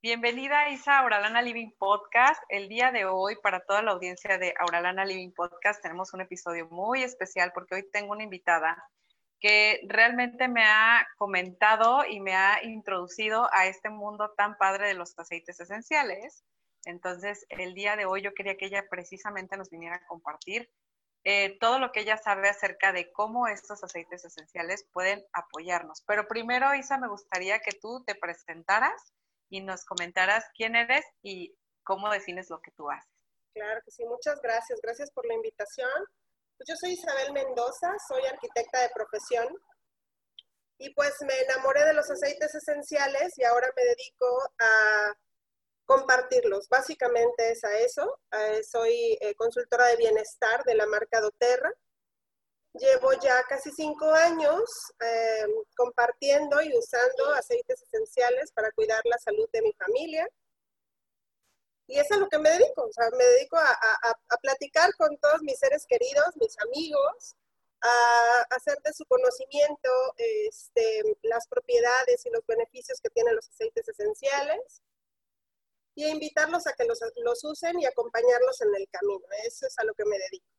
Bienvenida Isa a Auralana Living Podcast. El día de hoy, para toda la audiencia de Auralana Living Podcast, tenemos un episodio muy especial porque hoy tengo una invitada que realmente me ha comentado y me ha introducido a este mundo tan padre de los aceites esenciales. Entonces, el día de hoy yo quería que ella precisamente nos viniera a compartir eh, todo lo que ella sabe acerca de cómo estos aceites esenciales pueden apoyarnos. Pero primero, Isa, me gustaría que tú te presentaras y nos comentaras quién eres y cómo defines lo que tú haces. Claro que sí, muchas gracias. Gracias por la invitación. Pues yo soy Isabel Mendoza, soy arquitecta de profesión y pues me enamoré de los aceites esenciales y ahora me dedico a compartirlos. Básicamente es a eso. Eh, soy eh, consultora de bienestar de la marca doTERRA Llevo ya casi cinco años eh, compartiendo y usando aceites esenciales para cuidar la salud de mi familia. Y eso es a lo que me dedico. O sea, me dedico a, platicar con todos mis seres queridos, mis amigos, a hacer de su conocimiento este, las propiedades y los beneficios que tienen los aceites esenciales y a invitarlos a que los usen y acompañarlos en el camino. Eso es a lo que me dedico.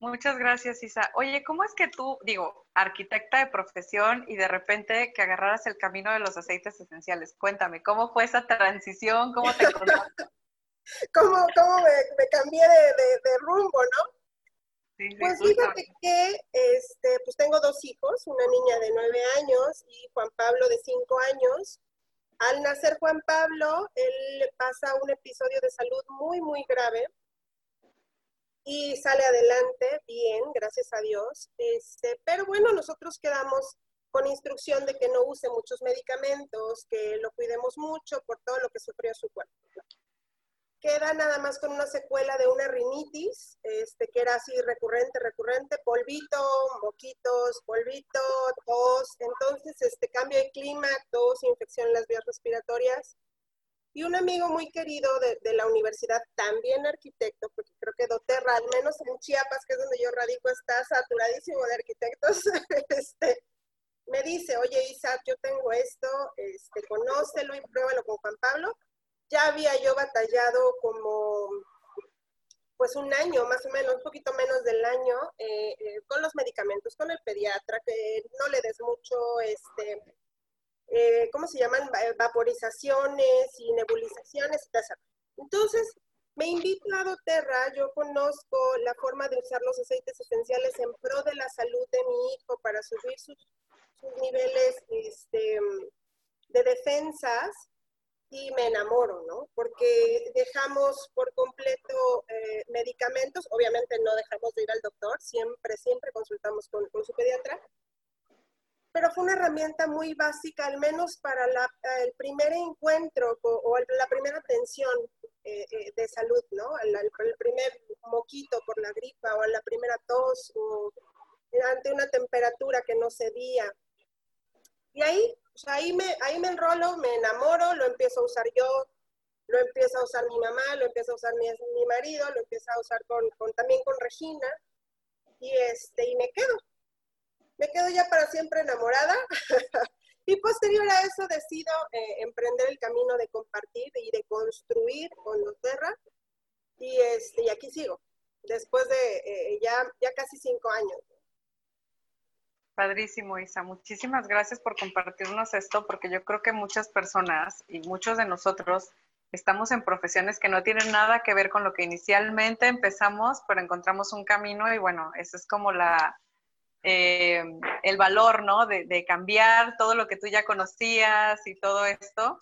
Muchas gracias, Isa. Oye, ¿cómo es que tú, digo, arquitecta de profesión y de repente que agarraras el camino de los aceites esenciales? Cuéntame, ¿cómo fue esa transición? ¿Cómo te? ¿Cómo, cómo me, cambié de, rumbo, no? Sí, pues fíjate que este, pues tengo dos hijos, una niña de nueve años y Juan Pablo de cinco años. Al nacer Juan Pablo, él pasa un episodio de salud muy, muy grave y sale adelante bien, gracias a Dios. Este, pero bueno, nosotros quedamos con instrucción de que no use muchos medicamentos, que lo cuidemos mucho por todo lo que sufrió su cuerpo. Queda nada más con una secuela de una rinitis, este, que era así recurrente, recurrente, polvito, moquitos, polvito, tos. Entonces, este cambio de clima, tos, infección en las vías respiratorias y un amigo muy querido de, la universidad, también arquitecto, que Doterra, al menos en Chiapas, que es donde yo radico, está saturadísimo de arquitectos, este, me dice, oye Isa, yo tengo esto, este, conócelo y pruébalo con Juan Pablo. Ya había yo batallado como pues un año, más o menos, un poquito menos del año, eh, eh, con los medicamentos, con el pediatra, que no le des mucho, este, eh, ¿cómo se llaman? Vaporizaciones y nebulizaciones, Entonces, me invito a doTERRA, yo conozco la forma de usar los aceites esenciales en pro de la salud de mi hijo para subir sus, niveles este, de defensas y me enamoro, ¿no? Porque dejamos por completo eh, medicamentos, obviamente no dejamos de ir al doctor, siempre, siempre consultamos con, con su pediatra, pero fue una herramienta muy básica, al menos para el primer encuentro o, la primera atención eh, eh, de salud, ¿no? El, primer moquito por la gripa o la primera tos o ante una temperatura que no cedía. Y ahí, ahí, me, ahí me enrolo, me enamoro, lo empiezo a usar yo, lo empieza a usar mi mamá, lo empieza a usar mi, mi marido, lo empieza a usar con, con, también con Regina y, este, y me quedo me quedo ya para siempre enamorada. y posterior a eso decido eh, emprender el camino de compartir y de construir con los Terra. Y, este, y aquí sigo, después de eh, ya, ya casi cinco años. Padrísimo, Isa. Muchísimas gracias por compartirnos esto, porque yo creo que muchas personas y muchos de nosotros estamos en profesiones que no tienen nada que ver con lo que inicialmente empezamos, pero encontramos un camino y bueno, eso es como la, eh, el valor, ¿no? De, cambiar todo lo que tú ya conocías y todo esto.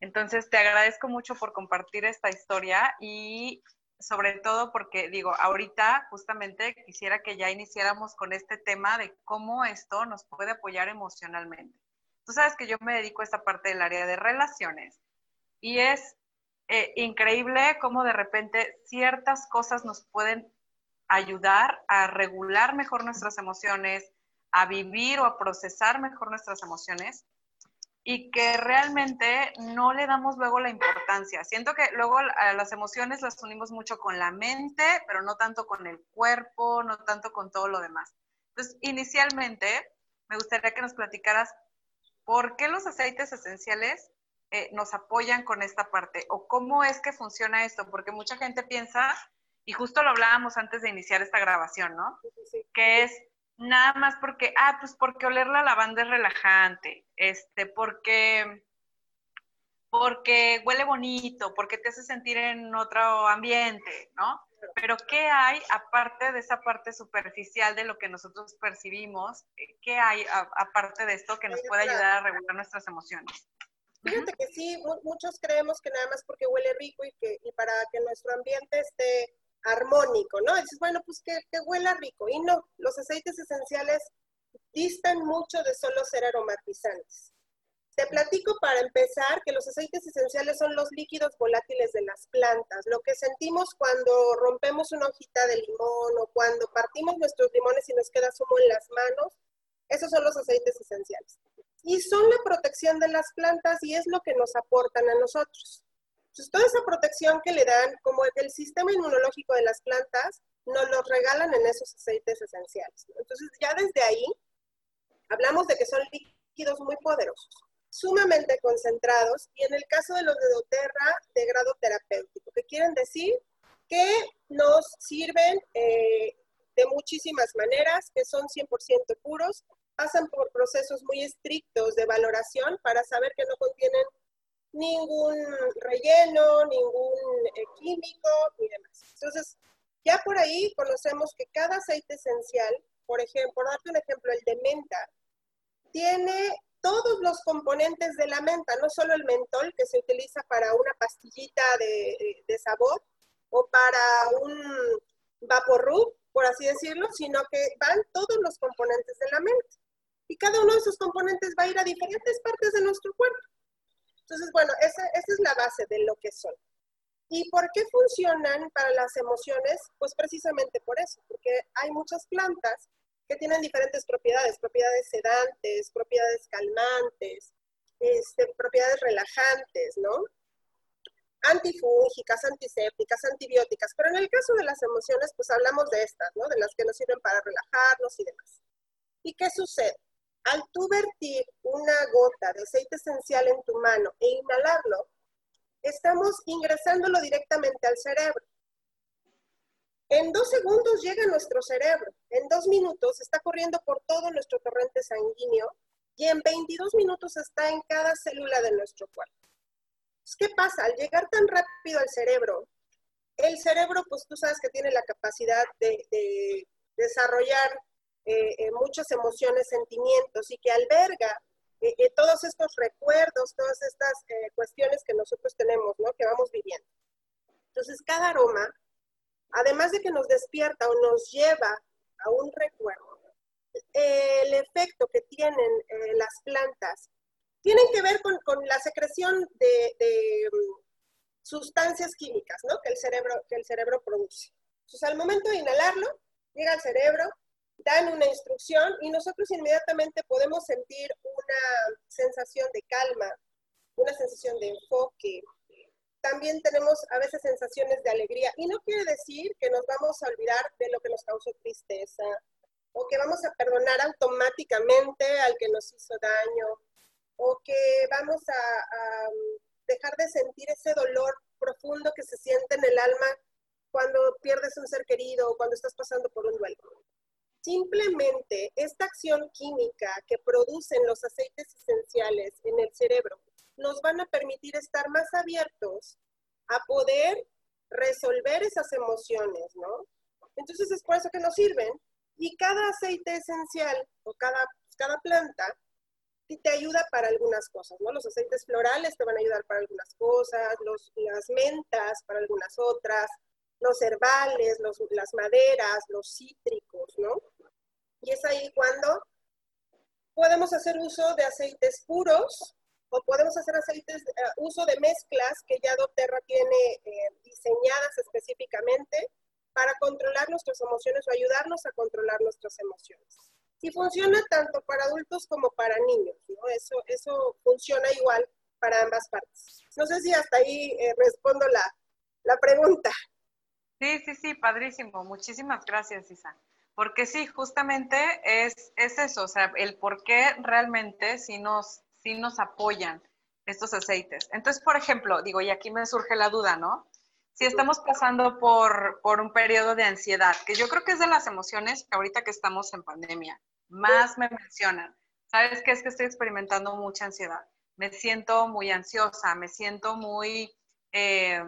Entonces, te agradezco mucho por compartir esta historia y sobre todo porque, digo, ahorita justamente quisiera que ya iniciáramos con este tema de cómo esto nos puede apoyar emocionalmente. Tú sabes que yo me dedico a esta parte del área de relaciones y es eh, increíble cómo de repente ciertas cosas nos pueden ayudar a regular mejor nuestras emociones, a vivir o a procesar mejor nuestras emociones y que realmente no le damos luego la importancia. Siento que luego a las emociones las unimos mucho con la mente, pero no tanto con el cuerpo, no tanto con todo lo demás. Entonces, inicialmente, me gustaría que nos platicaras por qué los aceites esenciales eh, nos apoyan con esta parte? ¿O cómo es que funciona esto? Porque mucha gente piensa, y justo lo hablábamos antes de iniciar esta grabación, ¿no? Que es nada más porque, ah, pues porque oler la lavanda es relajante, este, porque, porque huele bonito, porque te hace sentir en otro ambiente, ¿no? Pero ¿qué hay aparte de esa parte superficial de lo que nosotros percibimos? ¿Qué hay aparte de esto que nos puede ayudar a regular nuestras emociones? Fíjate que sí, muchos creemos que nada más porque huele rico y que y para que nuestro ambiente esté armónico, ¿no? dices, bueno, pues que, que huela rico. Y no, los aceites esenciales distan mucho de solo ser aromatizantes. Te platico para empezar que los aceites esenciales son los líquidos volátiles de las plantas. Lo que sentimos cuando rompemos una hojita de limón o cuando partimos nuestros limones y nos queda zumo en las manos, esos son los aceites esenciales. Y son la protección de las plantas y es lo que nos aportan a nosotros. Entonces, toda esa protección que le dan, como el sistema inmunológico de las plantas, nos los regalan en esos aceites esenciales. Entonces, ya desde ahí, hablamos de que son líquidos muy poderosos sumamente concentrados y en el caso de los de doTERRA de grado terapéutico, que quieren decir que nos sirven eh, de muchísimas maneras, que son 100% puros, pasan por procesos muy estrictos de valoración para saber que no contienen ningún relleno, ningún eh, químico ni demás. Entonces, ya por ahí conocemos que cada aceite esencial, por ejemplo, darte un ejemplo, el de menta, tiene todos los componentes de la menta, no solo el mentol que se utiliza para una pastillita de, sabor o para un vaporru, por así decirlo, sino que van todos los componentes de la menta. Y cada uno de esos componentes va a ir a diferentes partes de nuestro cuerpo. Entonces, bueno, esa, es la base de lo que son. ¿Y por qué funcionan para las emociones? Pues precisamente por eso, porque hay muchas plantas que tienen diferentes propiedades, propiedades sedantes, propiedades calmantes, este, propiedades relajantes, ¿no? Antifúngicas, antisépticas, antibióticas, pero en el caso de las emociones, pues hablamos de estas, ¿no? De las que nos sirven para relajarnos y demás. ¿Y qué sucede? Al tú vertir una gota de aceite esencial en tu mano e inhalarlo, estamos ingresándolo directamente al cerebro. En dos segundos llega a nuestro cerebro, en dos minutos está corriendo por todo nuestro torrente sanguíneo y en 22 minutos está en cada célula de nuestro cuerpo. ¿Qué pasa? Al llegar tan rápido al cerebro, el cerebro, pues tú sabes que tiene la capacidad de, desarrollar eh, eh, muchas emociones, sentimientos y que alberga eh, todos estos recuerdos, todas estas cuestiones que nosotros tenemos, ¿no? Que vamos viviendo. Entonces, cada aroma además de que nos despierta o nos lleva a un recuerdo, el efecto que tienen las plantas tienen que ver con, la secreción de, mm, sustancias químicas ¿no? que, el cerebro, que el cerebro produce. Entonces, al momento de inhalarlo, llega al cerebro, dan una instrucción y nosotros inmediatamente podemos sentir una sensación de calma, una sensación de enfoque, también tenemos a veces sensaciones de alegría. Y no quiere decir que nos vamos a olvidar de lo que nos causó tristeza o que vamos a perdonar automáticamente al que nos hizo daño o que vamos a, um, dejar de sentir ese dolor profundo que se siente en el alma cuando pierdes un ser querido o cuando estás pasando por un duelo. Simplemente esta acción química que producen los aceites esenciales en el cerebro nos van a permitir estar más abiertos a poder resolver esas emociones, ¿no? Entonces es por eso que nos sirven. Y cada aceite esencial o cada, cada planta te ayuda para algunas cosas, ¿no? Los aceites florales te van a ayudar para algunas cosas, los, las mentas para algunas otras, los herbales, los, las maderas, los cítricos, ¿no? Y es ahí cuando podemos hacer uso de aceites puros o podemos hacer aceites, eh, uso de mezclas que ya doTERRA tiene eh, diseñadas específicamente para controlar nuestras emociones o ayudarnos a controlar nuestras emociones. Y funciona tanto para adultos como para niños, ¿no? Eso, eso funciona igual para ambas partes. No sé si hasta ahí eh, respondo la, la pregunta. Sí, sí, sí, padrísimo. Muchísimas gracias, Isa. Porque sí, justamente es, es eso, o sea, el por qué realmente si nos sí nos apoyan. estos aceites. Entonces, por ejemplo, digo, y aquí me surge la duda, ¿no? Si estamos pasando por, por un periodo de ansiedad, que yo creo que es de las emociones que ahorita que estamos en pandemia, más me mencionan. ¿Sabes qué? Es que estoy experimentando mucha ansiedad. Me siento muy ansiosa, me siento muy... Eh,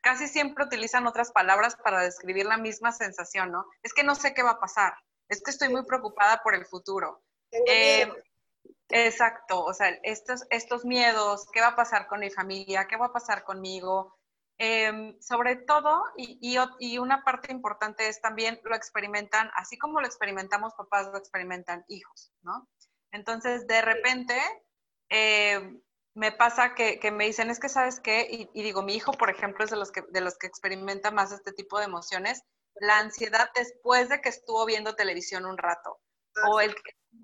casi siempre utilizan otras palabras para describir la misma sensación, ¿no? Es que no sé qué va a pasar, es que estoy muy preocupada por el futuro. Eh, exacto, o sea, estos, estos miedos, ¿qué va a pasar con mi familia? ¿Qué va a pasar conmigo? Em, sobre todo, y, y, una parte importante es también lo experimentan, así como lo experimentamos papás, lo experimentan hijos, ¿no? Entonces, de repente, eh, me pasa que, me dicen, es que sabes qué, y, digo, mi hijo, por ejemplo, es de los, que, de los que experimenta más este tipo de emociones, la ansiedad después de que estuvo viendo televisión un rato, o ah, el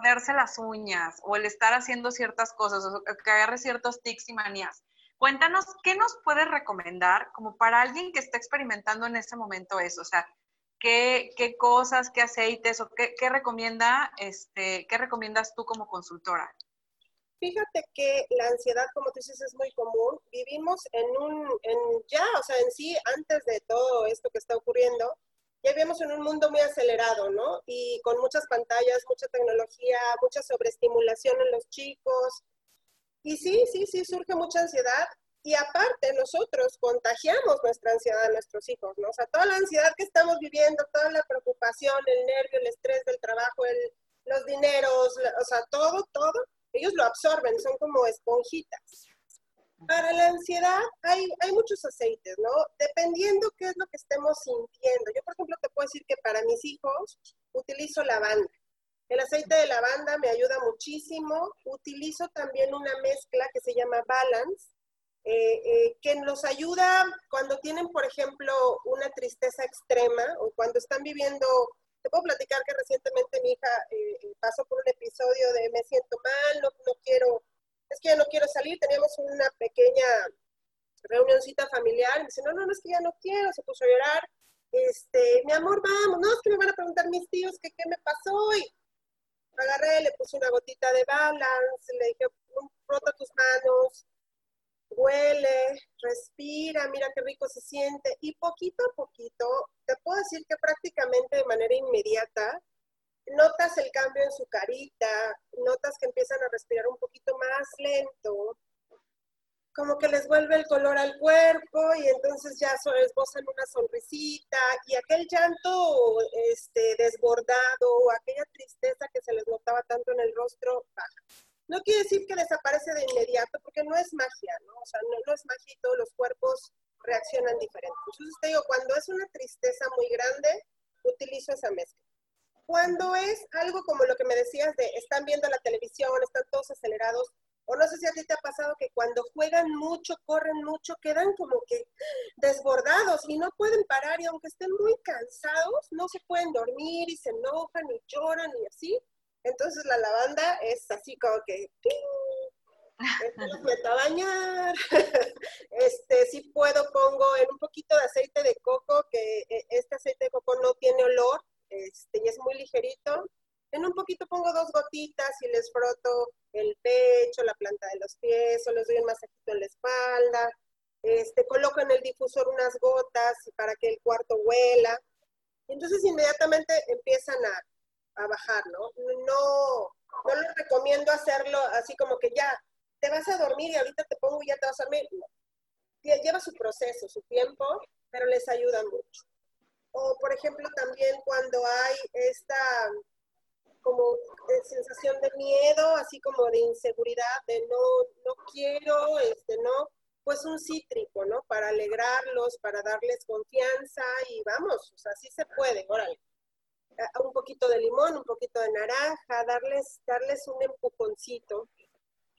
verse las uñas, o el estar haciendo ciertas cosas, o que agarre ciertos tics y manías. Cuéntanos, ¿qué nos puedes recomendar como para alguien que está experimentando en ese momento eso? O sea, ¿qué, qué cosas, qué aceites, o qué, qué, recomienda, este, qué recomiendas tú como consultora? Fíjate que la ansiedad, como tú dices, es muy común. Vivimos en un, en ya, o sea, en sí, antes de todo esto que está ocurriendo, ya vivimos en un mundo muy acelerado, ¿no? Y con muchas pantallas, mucha tecnología, mucha sobreestimulación en los chicos. Y sí, sí, sí, surge mucha ansiedad. Y aparte, nosotros contagiamos nuestra ansiedad a nuestros hijos, ¿no? O sea, toda la ansiedad que estamos viviendo, toda la preocupación, el nervio, el estrés del trabajo, el, los dineros, o sea, todo, todo, ellos lo absorben, son como esponjitas. Para la ansiedad hay, hay muchos aceites, ¿no? Dependiendo qué es lo que estemos sintiendo. Yo, por ejemplo, te puedo decir que para mis hijos utilizo lavanda. El aceite de lavanda me ayuda muchísimo. Utilizo también una mezcla que se llama Balance, eh, eh, que nos ayuda cuando tienen, por ejemplo, una tristeza extrema o cuando están viviendo te puedo platicar que recientemente mi hija eh, pasó por un episodio de me siento mal, no, quiero, es que ya no quiero salir, teníamos una pequeña reunioncita familiar, y me dice, no, no, no, es que ya no quiero, se puso a llorar, este, mi amor, vamos, no, es que me van a preguntar mis tíos que qué me pasó, y agarré, le puse una gotita de balance, le dije, frota tus manos, huele, respira, mira qué rico se siente y poquito a poquito, te puedo decir que prácticamente de manera inmediata, notas el cambio en su carita, notas que empiezan a respirar un poquito más lento, como que les vuelve el color al cuerpo y entonces ya esbozan una sonrisita y aquel llanto este, desbordado, aquella tristeza que se les notaba tanto en el rostro baja. No quiere decir que desaparece de inmediato, porque no es magia, ¿no? O sea, no, es magia y todos los cuerpos reaccionan diferente. Entonces te digo, cuando es una tristeza muy grande, utilizo esa mezcla. Cuando es algo como lo que me decías de están viendo la televisión, están todos acelerados, o no sé si a ti te ha pasado que cuando juegan mucho, corren mucho, quedan como que desbordados y no pueden parar y aunque estén muy cansados, no se pueden dormir y se enojan y lloran y así. Entonces la lavanda es así como que me a bañar. Este, si puedo pongo en un poquito de aceite de coco, que eh, este aceite de coco no tiene olor, este, y es muy ligerito. En un poquito pongo dos gotitas y les froto el pecho, la planta de los pies, o les doy un masajito en la espalda. Este, coloco en el difusor unas gotas para que el cuarto huela. Entonces inmediatamente empiezan a a bajar, ¿no? No, no les recomiendo hacerlo así como que ya, te vas a dormir y ahorita te pongo y ya te vas a dormir. Lleva su proceso, su tiempo, pero les ayuda mucho. O, por ejemplo, también cuando hay esta como eh, sensación de miedo, así como de inseguridad, de no, no quiero, este, no, pues un cítrico, ¿no? Para alegrarlos, para darles confianza y vamos, o sea, sí se puede, órale un poquito de limón, un poquito de naranja, darles, darles un empujoncito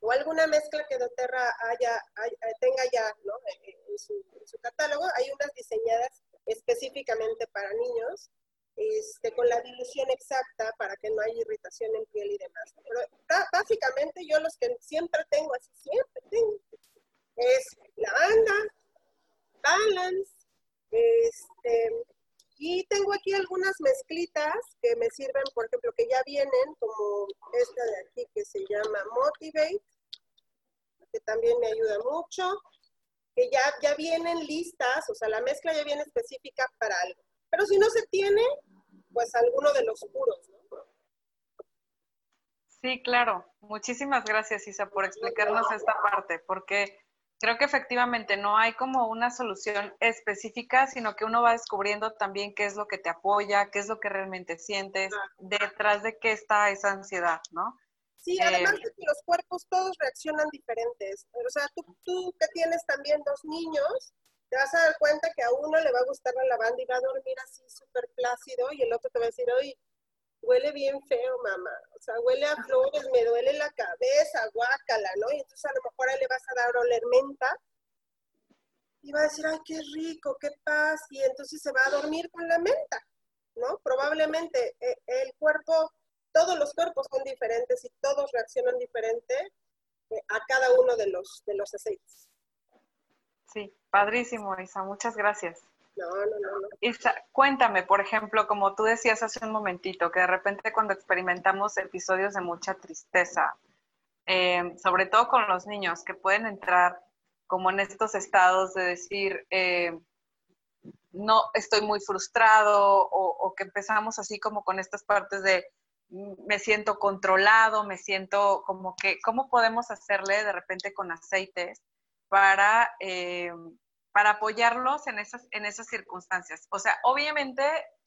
o alguna mezcla que doTERRA haya, tenga ya en, su, catálogo. Hay unas diseñadas específicamente para niños, este, con la dilución exacta para que no haya irritación en piel y demás. Pero básicamente yo los que siempre tengo, así siempre tengo, es lavanda, balance, este, y tengo aquí algunas mezclitas que me sirven, por ejemplo, que ya vienen, como esta de aquí que se llama Motivate. que también me ayuda mucho, que ya, ya vienen listas, o sea, la mezcla ya viene específica para algo. Pero si no se tiene, pues alguno de los puros, ¿no? Sí, claro. Muchísimas gracias, Isa, por explicarnos esta parte, porque creo que efectivamente no hay como una solución específica, sino que uno va descubriendo también qué es lo que te apoya, qué es lo que realmente sientes, detrás de qué está esa ansiedad, ¿no? Sí, además eh, de que los cuerpos todos reaccionan diferentes. O sea, tú, tú que tienes también dos niños, te vas a dar cuenta que a uno le va a gustar la lavanda y va a dormir así súper plácido y el otro te va a decir, oye, huele bien feo, mamá. O sea, huele a flores, me duele la cabeza, guácala, ¿no? Y entonces a lo mejor le vas a dar oler menta y va a decir, ay, qué rico, qué paz, y entonces se va a dormir con la menta, ¿no? Probablemente eh, el cuerpo, todos los cuerpos son diferentes y todos reaccionan diferente eh, a cada uno de los, de los aceites. Sí, padrísimo, Isa, muchas gracias. No, no, cuéntame, por ejemplo, como tú decías hace un momentito, que de repente cuando experimentamos episodios de mucha tristeza, eh, sobre todo con los niños, que pueden entrar como en estos estados de decir, eh, no estoy muy frustrado, o, o, que empezamos así como con estas partes de mm, me siento controlado, me siento como que, ¿cómo podemos hacerle de repente con aceites para eh, para apoyarlos en esas, en esas circunstancias. O sea, obviamente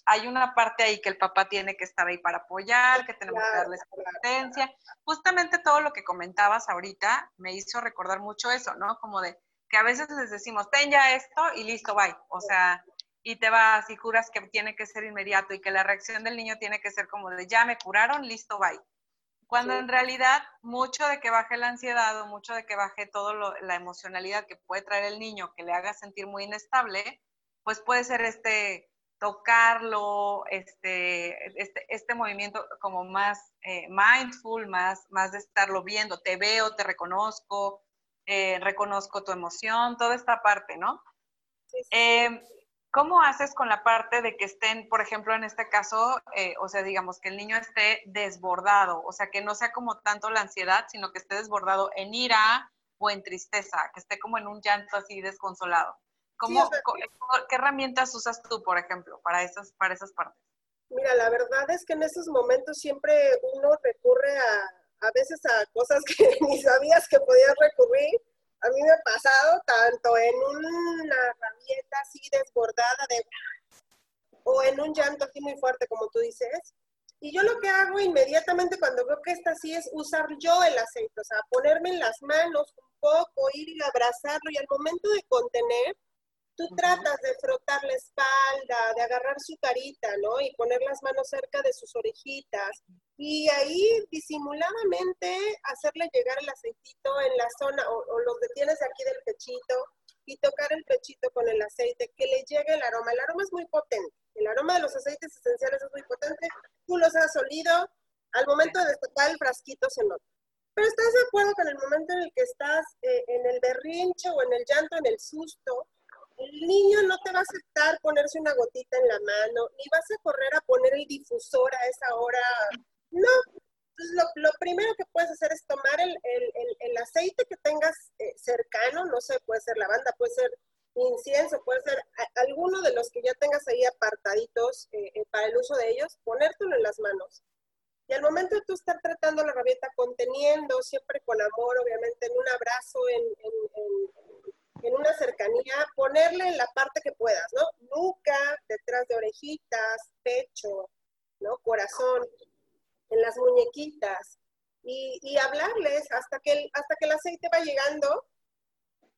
hay una parte ahí que el papá tiene que estar ahí para apoyar, que tenemos que darles competencia. Justamente todo lo que comentabas ahorita me hizo recordar mucho eso, ¿no? Como de que a veces les decimos, ten ya esto y listo, bye. O sea, y te vas y juras que tiene que ser inmediato y que la reacción del niño tiene que ser como de, ya me curaron, listo, bye. Cuando en realidad mucho de que baje la ansiedad o mucho de que baje toda la emocionalidad que puede traer el niño, que le haga sentir muy inestable, pues puede ser este tocarlo, este, este, este movimiento como más eh, mindful, más, más de estarlo viendo, te veo, te reconozco, eh, reconozco tu emoción, toda esta parte, ¿no? Sí, em, ¿Cómo haces con la parte de que estén, por ejemplo, en este caso, eh, o sea, digamos que el niño esté desbordado, o sea, que no sea como tanto la ansiedad, sino que esté desbordado en ira o en tristeza, que esté como en un llanto así desconsolado? ¿Cómo, ¿Qué herramientas usas tú, por ejemplo, para esas, para esas partes? Mira, la verdad es que en esos momentos siempre uno recurre a, a veces a cosas que ni sabías que podías recurrir a mí me ha pasado tanto en una rabieta así desbordada de o en un llanto así muy fuerte como tú dices. Y yo lo que hago inmediatamente cuando veo que está así es usar yo el aceite, o sea, ponerme en las manos un poco, ir y abrazarlo y al momento de contener, tú tratas de frotar la espalda, de agarrar su carita, ¿no? Y poner las manos cerca de sus orejitas. Y ahí disimuladamente hacerle llegar el aceitito en la zona, o, o lo detienes de aquí del pechito, y tocar el pechito con el aceite, que le llegue el aroma. El aroma es muy potente. El aroma de los aceites esenciales es muy potente. Tú los has olido, al momento de destapar el frasquito se nota. Pero estás de acuerdo con el momento en el que estás eh, en el berrinche o en el llanto, en el susto, niño no te va a aceptar ponerse una gotita en la mano, ni vas a correr a poner el difusor a esa hora. No. Entonces, lo, primero que puedes hacer es tomar el, aceite que tengas eh, cercano, no sé, puede ser lavanda, puede ser incienso, puede ser alguno de los que ya tengas ahí apartaditos eh, eh, para el uso de ellos, ponértelo en las manos. Y al momento de tú estar tratando la rabieta, conteniendo, siempre con amor, obviamente, en un abrazo, en, en una cercanía, ponerle en la parte que puedas, ¿no? Nuca, detrás de orejitas, pecho, ¿no? Corazón, en las muñequitas. Y, hablarles hasta que, el, hasta que el aceite va llegando.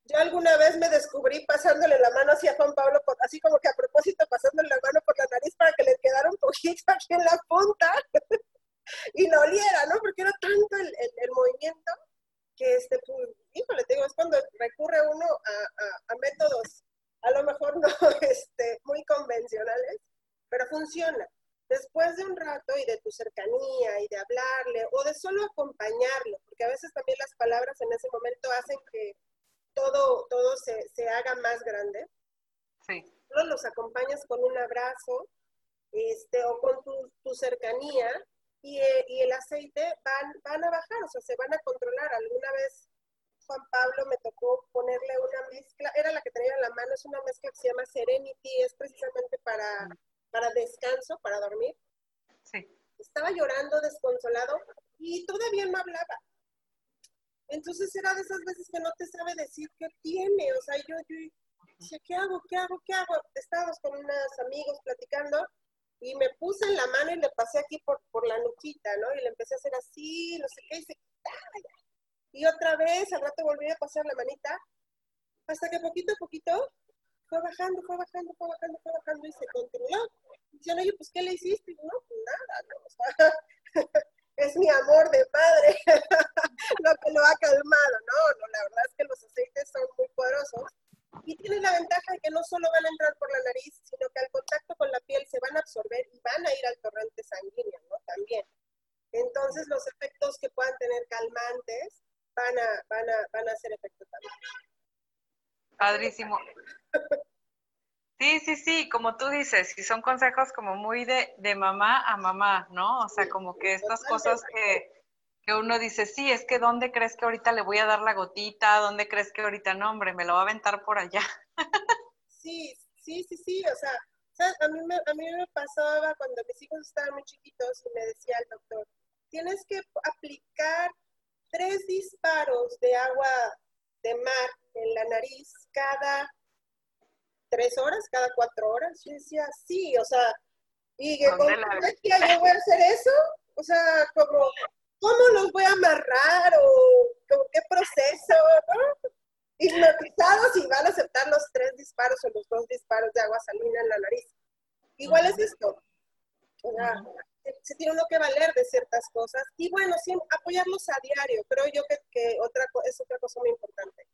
Yo alguna vez me descubrí pasándole la mano hacia Juan Pablo, así como que a propósito pasándole la mano por la nariz para que le quedara un poquito aquí en la punta y lo oliera, ¿no? Porque era tanto el, el movimiento que, este, pues, híjole, te digo, es cuando recurre uno a, métodos, a lo mejor no este, muy convencionales, pero funciona. Después de un rato y de tu cercanía y de hablarle o de solo acompañarlo, porque a veces también las palabras en ese momento hacen que todo, todo se, se haga más grande. Sí. Solo los acompañas con un abrazo este, o con tu, tu cercanía y, y, el aceite van, van a bajar, o sea, se van a controlar. Alguna vez Juan Pablo me tocó ponerle una mezcla, era la que tenía en la mano, es una mezcla que se llama Serenity, es precisamente para, para descanso, para dormir. Sí. Estaba llorando, desconsolado, y todavía no hablaba. Entonces era de esas veces que no te sabe decir qué tiene, o sea, yo, yo decía, ¿qué hago? ¿Qué hago? ¿Qué hago? Estábamos con unos amigos platicando y me puse en la mano y le pasé aquí por, por la nuquita, ¿no? Y le empecé a hacer así, no sé qué, y se Y otra vez, al rato volví a pasar la manita, hasta que poquito a poquito fue bajando, fue bajando, fue bajando, fue bajando y se controló. Dicen, oye, pues, ¿qué le hiciste? Y no, pues nada, no, o sea, es mi amor de padre lo que lo ha calmado. No, no, la verdad es que los aceites son muy poderosos y tienen la ventaja de que no solo van a entrar por la nariz, sino que al contacto con la piel se van a absorber y van a ir al torrente sanguíneo, ¿no? También. Entonces los efectos que puedan tener calmantes van a, van a, van a hacer efecto también. Padrísimo. Sí, sí, sí, como tú dices, y son consejos como muy de, de mamá a mamá, ¿no? O sea, como que estas cosas que, que uno dice, sí, es que ¿dónde crees que ahorita le voy a dar la gotita? ¿Dónde crees que ahorita no, hombre, me lo va a aventar por allá? Sí, sí, sí, sí, o sea, A, mí me, a mí me pasaba cuando mis hijos estaban muy chiquitos Yo decía, sí, o sea, y que con yo voy a hacer eso, o sea, como ¿cómo los voy a amarrar o con qué proceso? ¿no? Hipnotizados y van a aceptar los tres disparos o los dos disparos de agua salina en la nariz. Igual es esto. O sea, se tiene uno que valer de ciertas cosas y bueno, sí, apoyarlos a diario. Creo yo que, que otra, es otra cosa muy importante.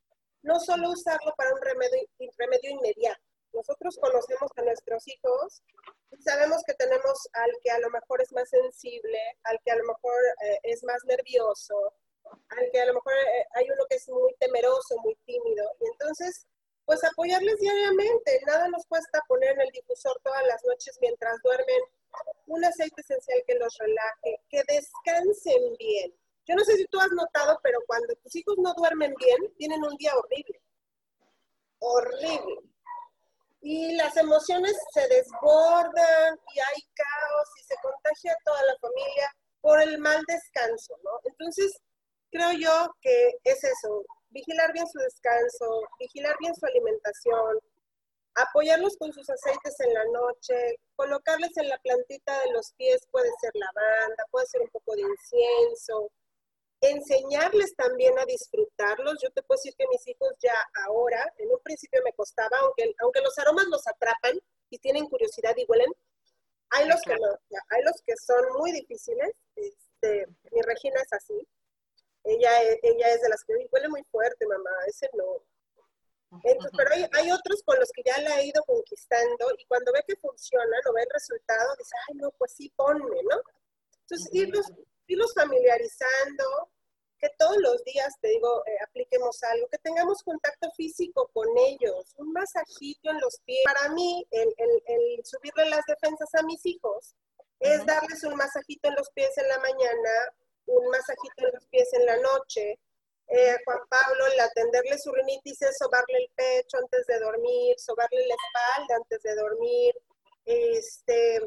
No solo usarlo para un remedio, remedio inmediato. Nosotros conocemos a nuestros hijos sabemos que tenemos al que a lo mejor es más sensible, al que a lo mejor eh, es más nervioso, al que a lo mejor eh, hay uno que es muy temeroso, muy tímido. Y entonces, pues apoyarles diariamente. Nada nos cuesta poner en el difusor todas las noches mientras duermen un aceite esencial que los relaje, que descansen bien. Yo no sé si tú has notado, pero cuando tus hijos no duermen bien, tienen un día horrible. Horrible y las emociones se desbordan y hay caos y se contagia a toda la familia por el mal descanso, ¿no? Entonces, creo yo que es eso, vigilar bien su descanso, vigilar bien su alimentación, apoyarlos con sus aceites en la noche, colocarles en la plantita de los pies, puede ser lavanda, puede ser un poco de incienso, enseñarles también a disfrutarlos. Yo te puedo decir que mis hijos ya ahora, en un principio me costaba, aunque, aunque los aromas los atrapan y tienen curiosidad y huelen, hay los que no, hay los que son muy difíciles. Este, mi Regina es así. Ella, ella es de las que huele muy fuerte, mamá, ese no. Entonces, pero hay, hay, otros con los que ya la he ido conquistando y cuando ve que funciona, o ve el resultado, dice, ay, no, pues sí, ponme, ¿no? Entonces, irlos irlos familiarizando, que todos los días, te digo, eh, apliquemos algo, que tengamos contacto físico con ellos, un masajito en los pies. Para mí, el, subirle las defensas a mis hijos es darles un masajito en los pies en la mañana, un masajito en los pies en la noche. Eh, Juan Pablo, el atenderle su rinitis es sobarle el pecho antes de dormir, sobarle la espalda antes de dormir, este,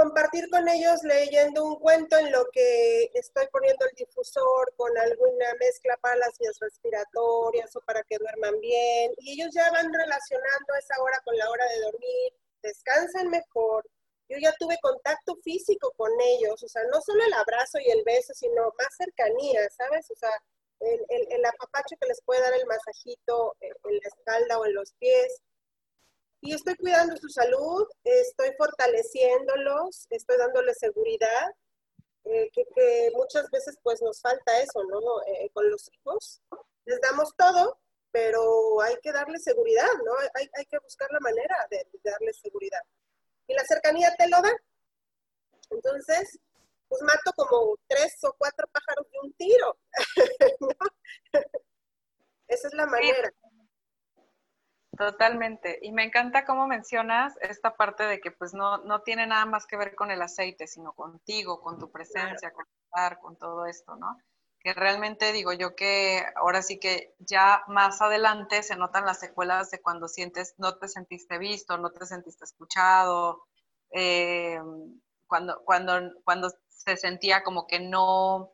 compartir con ellos leyendo un cuento en lo que estoy poniendo el difusor con alguna mezcla para las vías respiratorias o para que duerman bien. Y ellos ya van relacionando esa hora con la hora de dormir, descansan mejor. Yo ya tuve contacto físico con ellos, o sea, no solo el abrazo y el beso, sino más cercanía, ¿sabes? O sea, el, el, el apapacho que les puede dar el masajito en la espalda o en los pies y estoy cuidando su salud, estoy fortaleciéndolos, estoy dándoles seguridad, eh, que, muchas veces pues nos falta eso, ¿no? Eh, con los hijos, les damos todo, pero hay que darles seguridad, ¿no? Hay, hay que buscar la manera de, darles seguridad. Y la cercanía te lo da. Entonces, pues mato como tres o cuatro pájaros de un tiro, ¿no? Esa es la manera. Totalmente. Y me encanta cómo mencionas esta parte de que pues no, no tiene nada más que ver con el aceite, sino contigo, con tu presencia, con estar, con todo esto, ¿no? que realmente digo yo que ahora sí que ya más adelante se notan las secuelas de cuando sientes, no te sentiste visto, no te sentiste escuchado, eh, cuando, cuando, cuando se sentía como que no,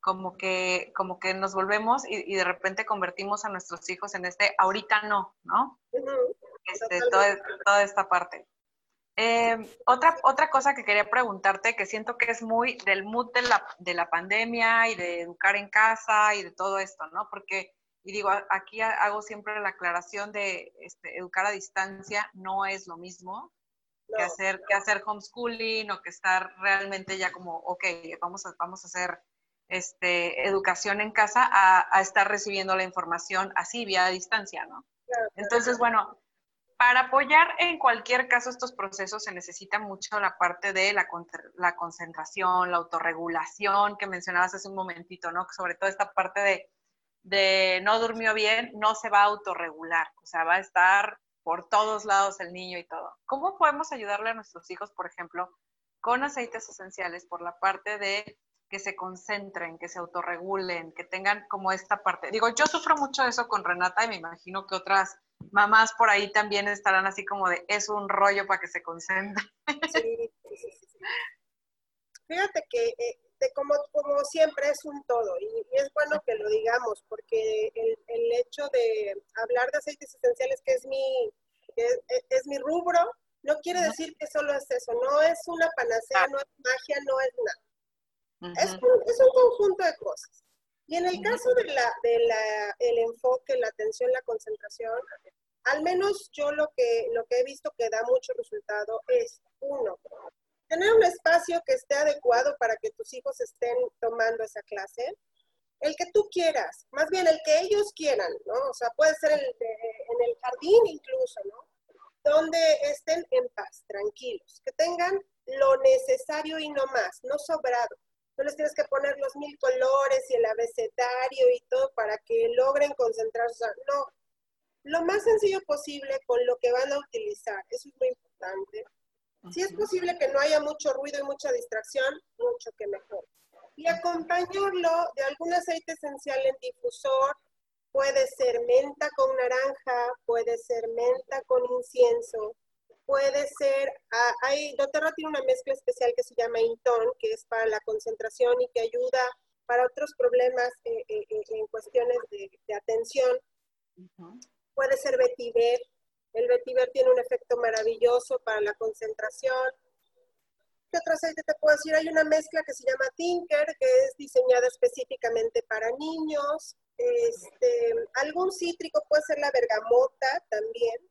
como que, como que nos volvemos y, de repente convertimos a nuestros hijos en este, ahorita no, ¿no? Este, toda esta parte. Eh, otra, otra cosa que quería preguntarte, que siento que es muy del mood de la, de la pandemia y de educar en casa y de todo esto, ¿no? Porque, y digo, aquí hago siempre la aclaración de este, educar a distancia no es lo mismo que, hacer, que hacer homeschooling o que estar realmente ya como, ok, vamos a, vamos a hacer este, educación en casa a, a estar recibiendo la información así, vía distancia, ¿no? Entonces, bueno, para apoyar en cualquier caso estos procesos se necesita mucho la parte de la, la, concentración, la autorregulación que mencionabas hace un momentito, ¿no? Sobre todo esta parte de, de no durmió bien, no se va a autorregular, o sea, va a estar por todos lados el niño y todo. ¿Cómo podemos ayudarle a nuestros hijos, por ejemplo, con aceites esenciales por la parte de que se concentren, que se autorregulen, que tengan como esta parte? Digo, yo sufro mucho eso con Renata y me imagino que otras mamás por ahí también estarán así como de, es un rollo para que se concentre. Sí, sí, sí, Fíjate que eh, de como, como siempre es un todo y, es bueno que lo digamos porque el, el, hecho de hablar de aceites esenciales, que es mi, es, mi rubro, no quiere decir que solo es eso, no es una panacea, no es magia, no es nada. Es, un, es un conjunto de cosas. Y en el caso de la, de la, el enfoque, la atención, la concentración, al menos yo lo que, lo que he visto que da mucho resultado es, uno, tener un espacio que esté adecuado para que tus hijos estén tomando esa clase, el que tú quieras, más bien el que ellos quieran, ¿no? O sea, puede ser en el jardín incluso, ¿no? Donde estén en paz, tranquilos, que tengan lo necesario y no más, no sobrado no les tienes que poner los mil colores y el abecedario y todo para que logren concentrarse. No, lo más sencillo posible con lo que van a utilizar, eso es muy importante. Si es posible que no haya mucho ruido y mucha distracción, mucho que mejor. Y acompañarlo de algún aceite esencial en difusor, puede ser menta con naranja, puede ser menta con incienso, puede ser, ah, hay, doTERRA tiene una mezcla especial que se llama Intón, que es para la concentración y que ayuda para otros problemas eh, eh, eh, en cuestiones de, atención. Puede ser vetiver, el vetiver tiene un efecto maravilloso para la concentración. ¿Qué otro aceite te puedo decir? Hay una mezcla que se llama Tinker, que es diseñada específicamente para niños. Este, algún cítrico puede ser la bergamota también.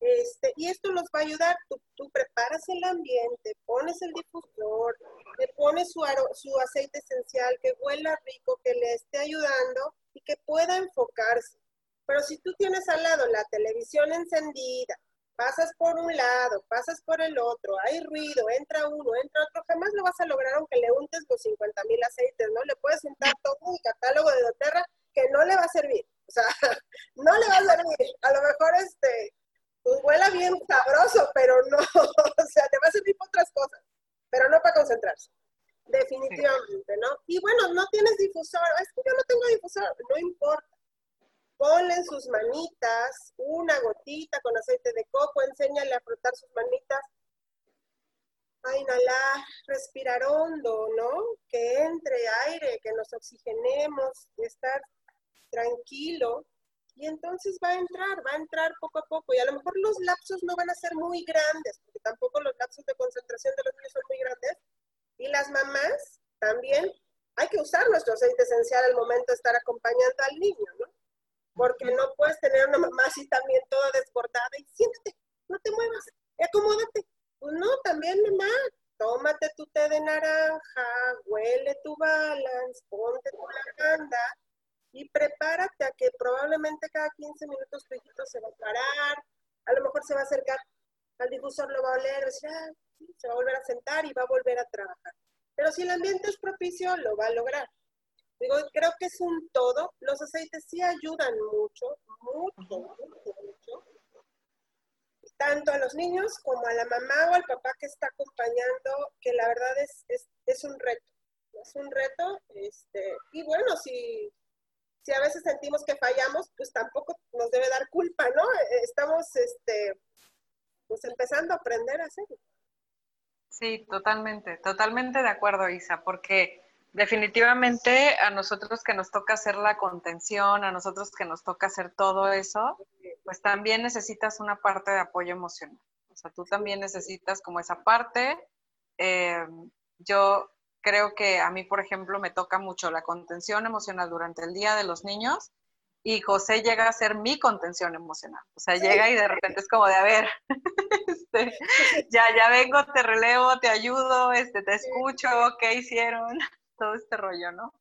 Este, y esto nos va a ayudar. Tú, tú, preparas el ambiente, pones el difusor, le pones su, su aceite esencial que huela rico, que le esté ayudando y que pueda enfocarse. Pero si tú tienes al lado la televisión encendida, pasas por un lado, pasas por el otro, hay ruido, entra uno, entra otro, jamás lo vas a lograr aunque le untes los 50 mil aceites, ¿no? Le puedes untar todo un catálogo de doTERRA que no le va a servir. O sea, no le va a servir. A lo mejor este, pues huela bien sabroso, pero no, o sea, te va a servir para otras cosas, pero no para concentrarse. Definitivamente, ¿no? Y bueno, no tienes difusor, es que yo no tengo difusor, no importa. Ponle en sus manitas una gotita con aceite de coco, enséñale a frotar sus manitas, a inhalar, respirar hondo, ¿no? Que entre aire, que nos oxigenemos, estar tranquilo y entonces va a entrar, va a entrar poco a poco. Y a lo mejor los lapsos no van a ser muy grandes, porque tampoco los lapsos de concentración de los niños son muy grandes. Y las mamás también, hay que usar nuestro aceite esencial al momento de estar acompañando al niño, ¿no? Porque no puedes tener una mamá así también toda desbordada y siéntate, no te muevas, acomódate. Pues no, también mamá, tómate tu té de naranja, huele tu balance, ponte tu lavanda y prepárate a que probablemente cada 15 minutos tu hijito se va a parar, a lo mejor se va a acercar al difusor, lo va a oler, ah, se va a volver a sentar y va a volver a trabajar. Pero si el ambiente es propicio, lo va a lograr. Digo, creo que es un todo. Los aceites sí ayudan mucho, mucho, mucho, mucho. Tanto a los niños como a la mamá o al papá que está acompañando, que la verdad es, es, es un reto. es un reto. Este, y bueno, si, si a veces sentimos que fallamos, pues tampoco nos debe dar culpa, ¿no? Estamos este, pues empezando a aprender a hacerlo. Sí, totalmente, totalmente de acuerdo, Isa, porque definitivamente a nosotros que nos toca hacer la contención, a nosotros que nos toca hacer todo eso, pues también necesitas una parte de apoyo emocional. O sea, tú también necesitas como esa parte. Eh, yo creo que a mí, por ejemplo, me toca mucho la contención emocional durante el Día de los Niños y José llega a ser mi contención emocional. O sea, llega y de repente es como de, a ver, este, ya, ya vengo, te relevo, te ayudo, este, te escucho, ¿qué hicieron? Todo este rollo, ¿no?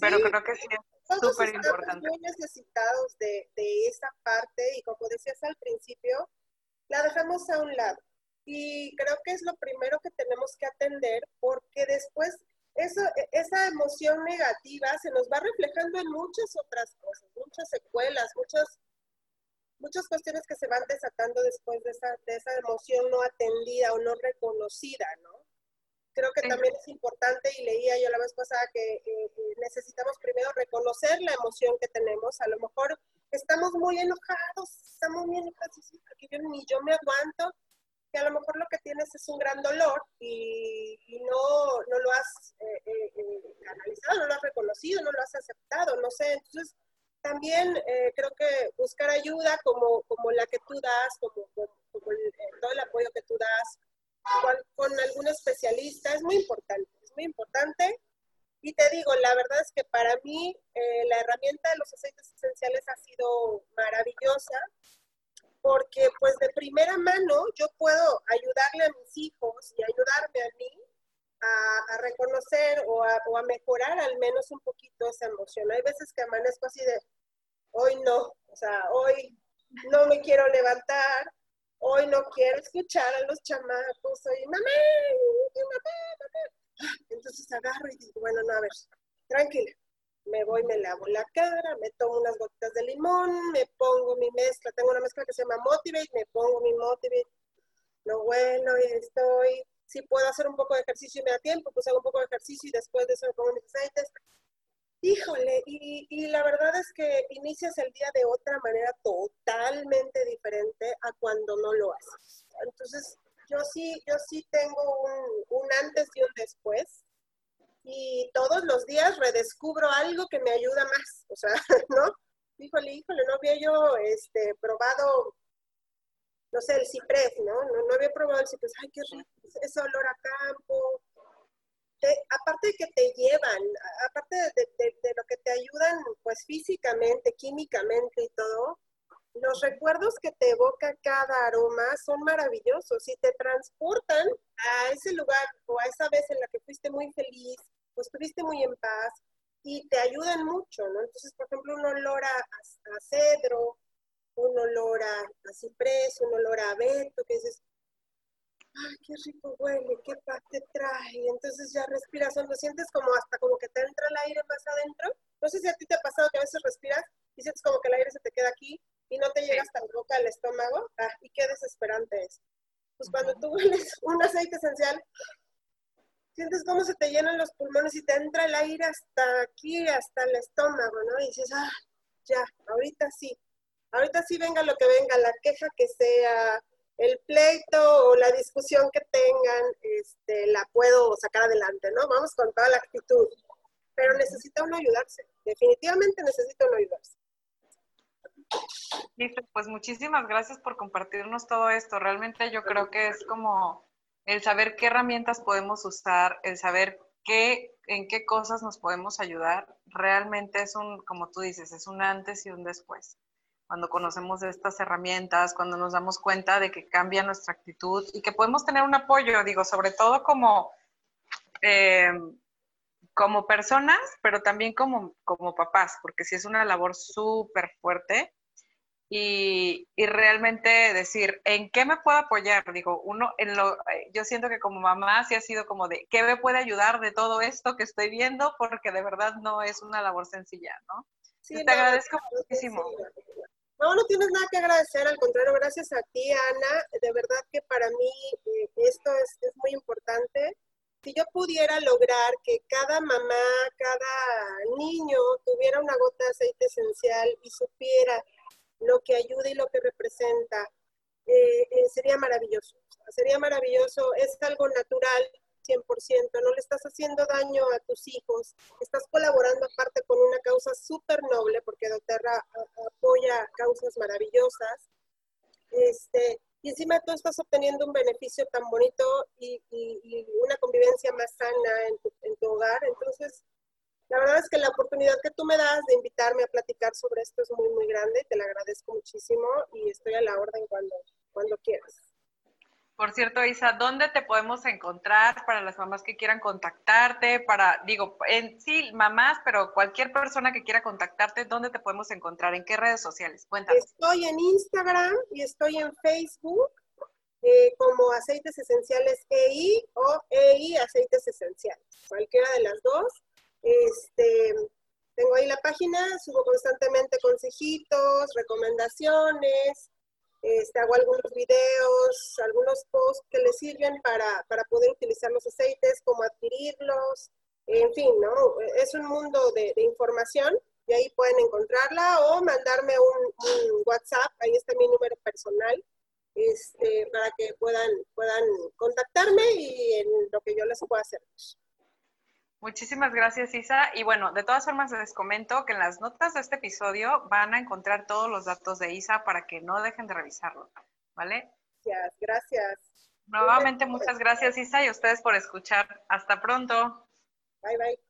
Pero creo que sí es súper importante. muy necesitados de, de esa parte y como decías al principio, la dejamos a un lado. Y creo que es lo primero que tenemos que atender porque después eso, e, esa emoción negativa se nos va reflejando en muchas otras cosas, muchas secuelas, muchas, muchas cuestiones que se van desatando después de esa, de esa emoción no atendida o no reconocida, ¿no? Creo que también es importante, y leía yo la vez pasada, que eh, eh, necesitamos primero reconocer la emoción que tenemos. A lo mejor estamos muy enojados, estamos muy enojados, porque yo ni yo me aguanto, que a lo mejor lo que tienes es un gran dolor y, no, no, lo has eh, eh, eh, analizado, no lo has reconocido, no lo has aceptado, no sé. Entonces, también creo que buscar ayuda como, como la que tú das, como, como, todo el apoyo que tú das con, con algún especialista es muy importante, es muy importante. Y te digo, la verdad es que para mí la herramienta de los aceites esenciales ha sido maravillosa porque pues de primera mano yo puedo ayudarle a mis hijos y ayudarme a mí a, reconocer o a, mejorar al menos un poquito esa emoción. Hay veces que amanezco así de, hoy no, o sea, hoy no me quiero levantar, hoy no quiero escuchar a los chamacos, soy mamá, mamá, mamá. Entonces agarro y digo, bueno, no, a ver, tranquila, me voy, me lavo la cara, me tomo unas gotitas de limón, me pongo mi mezcla, tengo una mezcla que se llama Motivate, me pongo mi Motivate, lo bueno y estoy, si puedo hacer un poco de ejercicio y me da tiempo, pues hago un poco de ejercicio y después de eso me pongo mis aceites. Híjole, y, la verdad es que inicias el día de otra manera totalmente diferente a cuando no lo haces. Entonces, yo sí, yo sí tengo un, un antes y un después y todos los días redescubro algo que me ayuda más, o sea, ¿no? Híjole, híjole, no había yo este, probado, no sé, el ciprés, ¿no? No, había probado el ciprés, ay, qué rico, ese olor a campo. aparte de que te llevan, aparte de, de, lo que te ayudan, pues físicamente, químicamente y todo, los recuerdos que te evoca cada aroma son maravillosos y te transportan a ese lugar o a esa vez en la que fuiste muy feliz, pues estuviste muy en paz y te ayudan mucho, ¿no? Entonces, por ejemplo, un olor a, cedro, un olor a, ciprés, un olor a abeto, que dices, ay, qué rico huele, qué paz te trae. Y entonces ya respiras cuando sientes como hasta como que te entra el aire más adentro. No sé si a ti te ha pasado que a veces respiras y sientes como que el aire se te queda aquí y no te llega hasta la boca al estómago. Ah, y qué desesperante es. Pues cuando tú hueles un aceite esencial, sientes cómo se te llenan los pulmones y te entra el aire hasta aquí, hasta el estómago, ¿no? Y dices, ah, ya, ahorita sí, ahorita sí venga lo que venga, la queja que sea, el pleito o la discusión que tengan, este, la puedo sacar adelante, ¿no? Vamos con toda la actitud. Pero necesita uno ayudarse, definitivamente necesita uno ayudarse. Listo, pues muchísimas gracias por compartirnos todo esto. Realmente yo creo que es como el saber qué herramientas podemos usar, el saber qué, en qué cosas nos podemos ayudar, realmente es un, como tú dices, es un antes y un después. Cuando conocemos estas herramientas, cuando nos damos cuenta de que cambia nuestra actitud y que podemos tener un apoyo, digo, sobre todo como, eh, como personas, pero también como, como papás, porque si es una labor súper fuerte y, y, realmente decir, ¿en qué me puedo apoyar? Digo, uno, en lo, eh, yo siento que como mamá sí ha sido como de, ¿qué me puede ayudar de todo esto que estoy viendo? Porque de verdad no es una labor sencilla, ¿no? Sí, te agradezco muchísimo. No, no tienes nada que agradecer, al contrario, gracias a ti, Ana. De verdad que para mí eh, esto es, es, muy importante si yo pudiera lograr que cada mamá, cada niño tuviera una gota de aceite esencial y supiera lo que ayuda y lo que representa, eh, eh, sería maravilloso. Sería maravilloso, es algo natural, 100%, no le estás haciendo daño a tus hijos, estás colaborando aparte con una causa súper noble, porque doTERRA apoya causas maravillosas. Este, y encima tú estás obteniendo un beneficio tan bonito y, una convivencia más sana en tu, en tu, hogar. Entonces, la verdad es que la oportunidad que tú me das de invitarme a platicar sobre esto es muy, muy grande. Te la agradezco muchísimo y estoy a la orden cuando, cuando quieras. Por cierto, Isa, ¿dónde te podemos encontrar para las mamás que quieran contactarte? Para, digo, en sí, mamás, pero cualquier persona que quiera contactarte, ¿dónde te podemos encontrar? ¿En qué redes sociales? Cuéntanos. Estoy en Instagram y estoy en Facebook eh, como Aceites Esenciales EI o EI Aceites Esenciales. Cualquiera de las dos. Este, tengo ahí la página, subo constantemente consejitos, recomendaciones, este, hago algunos videos, algunos posts que les sirven para, poder utilizar los aceites, cómo adquirirlos, en fin, ¿no? Es un mundo de, información y ahí pueden encontrarla o mandarme un, WhatsApp, ahí está mi número personal, este, para que puedan, puedan contactarme y en lo que yo les pueda hacer. Muchísimas gracias, Isa. Y bueno, de todas formas les comento que en las notas de este episodio van a encontrar todos los datos de Isa para que no dejen de revisarlo, ¿vale? Gracias, gracias. Nuevamente muchas gracias, Isa, y a ustedes por escuchar. Hasta pronto. Bye, bye.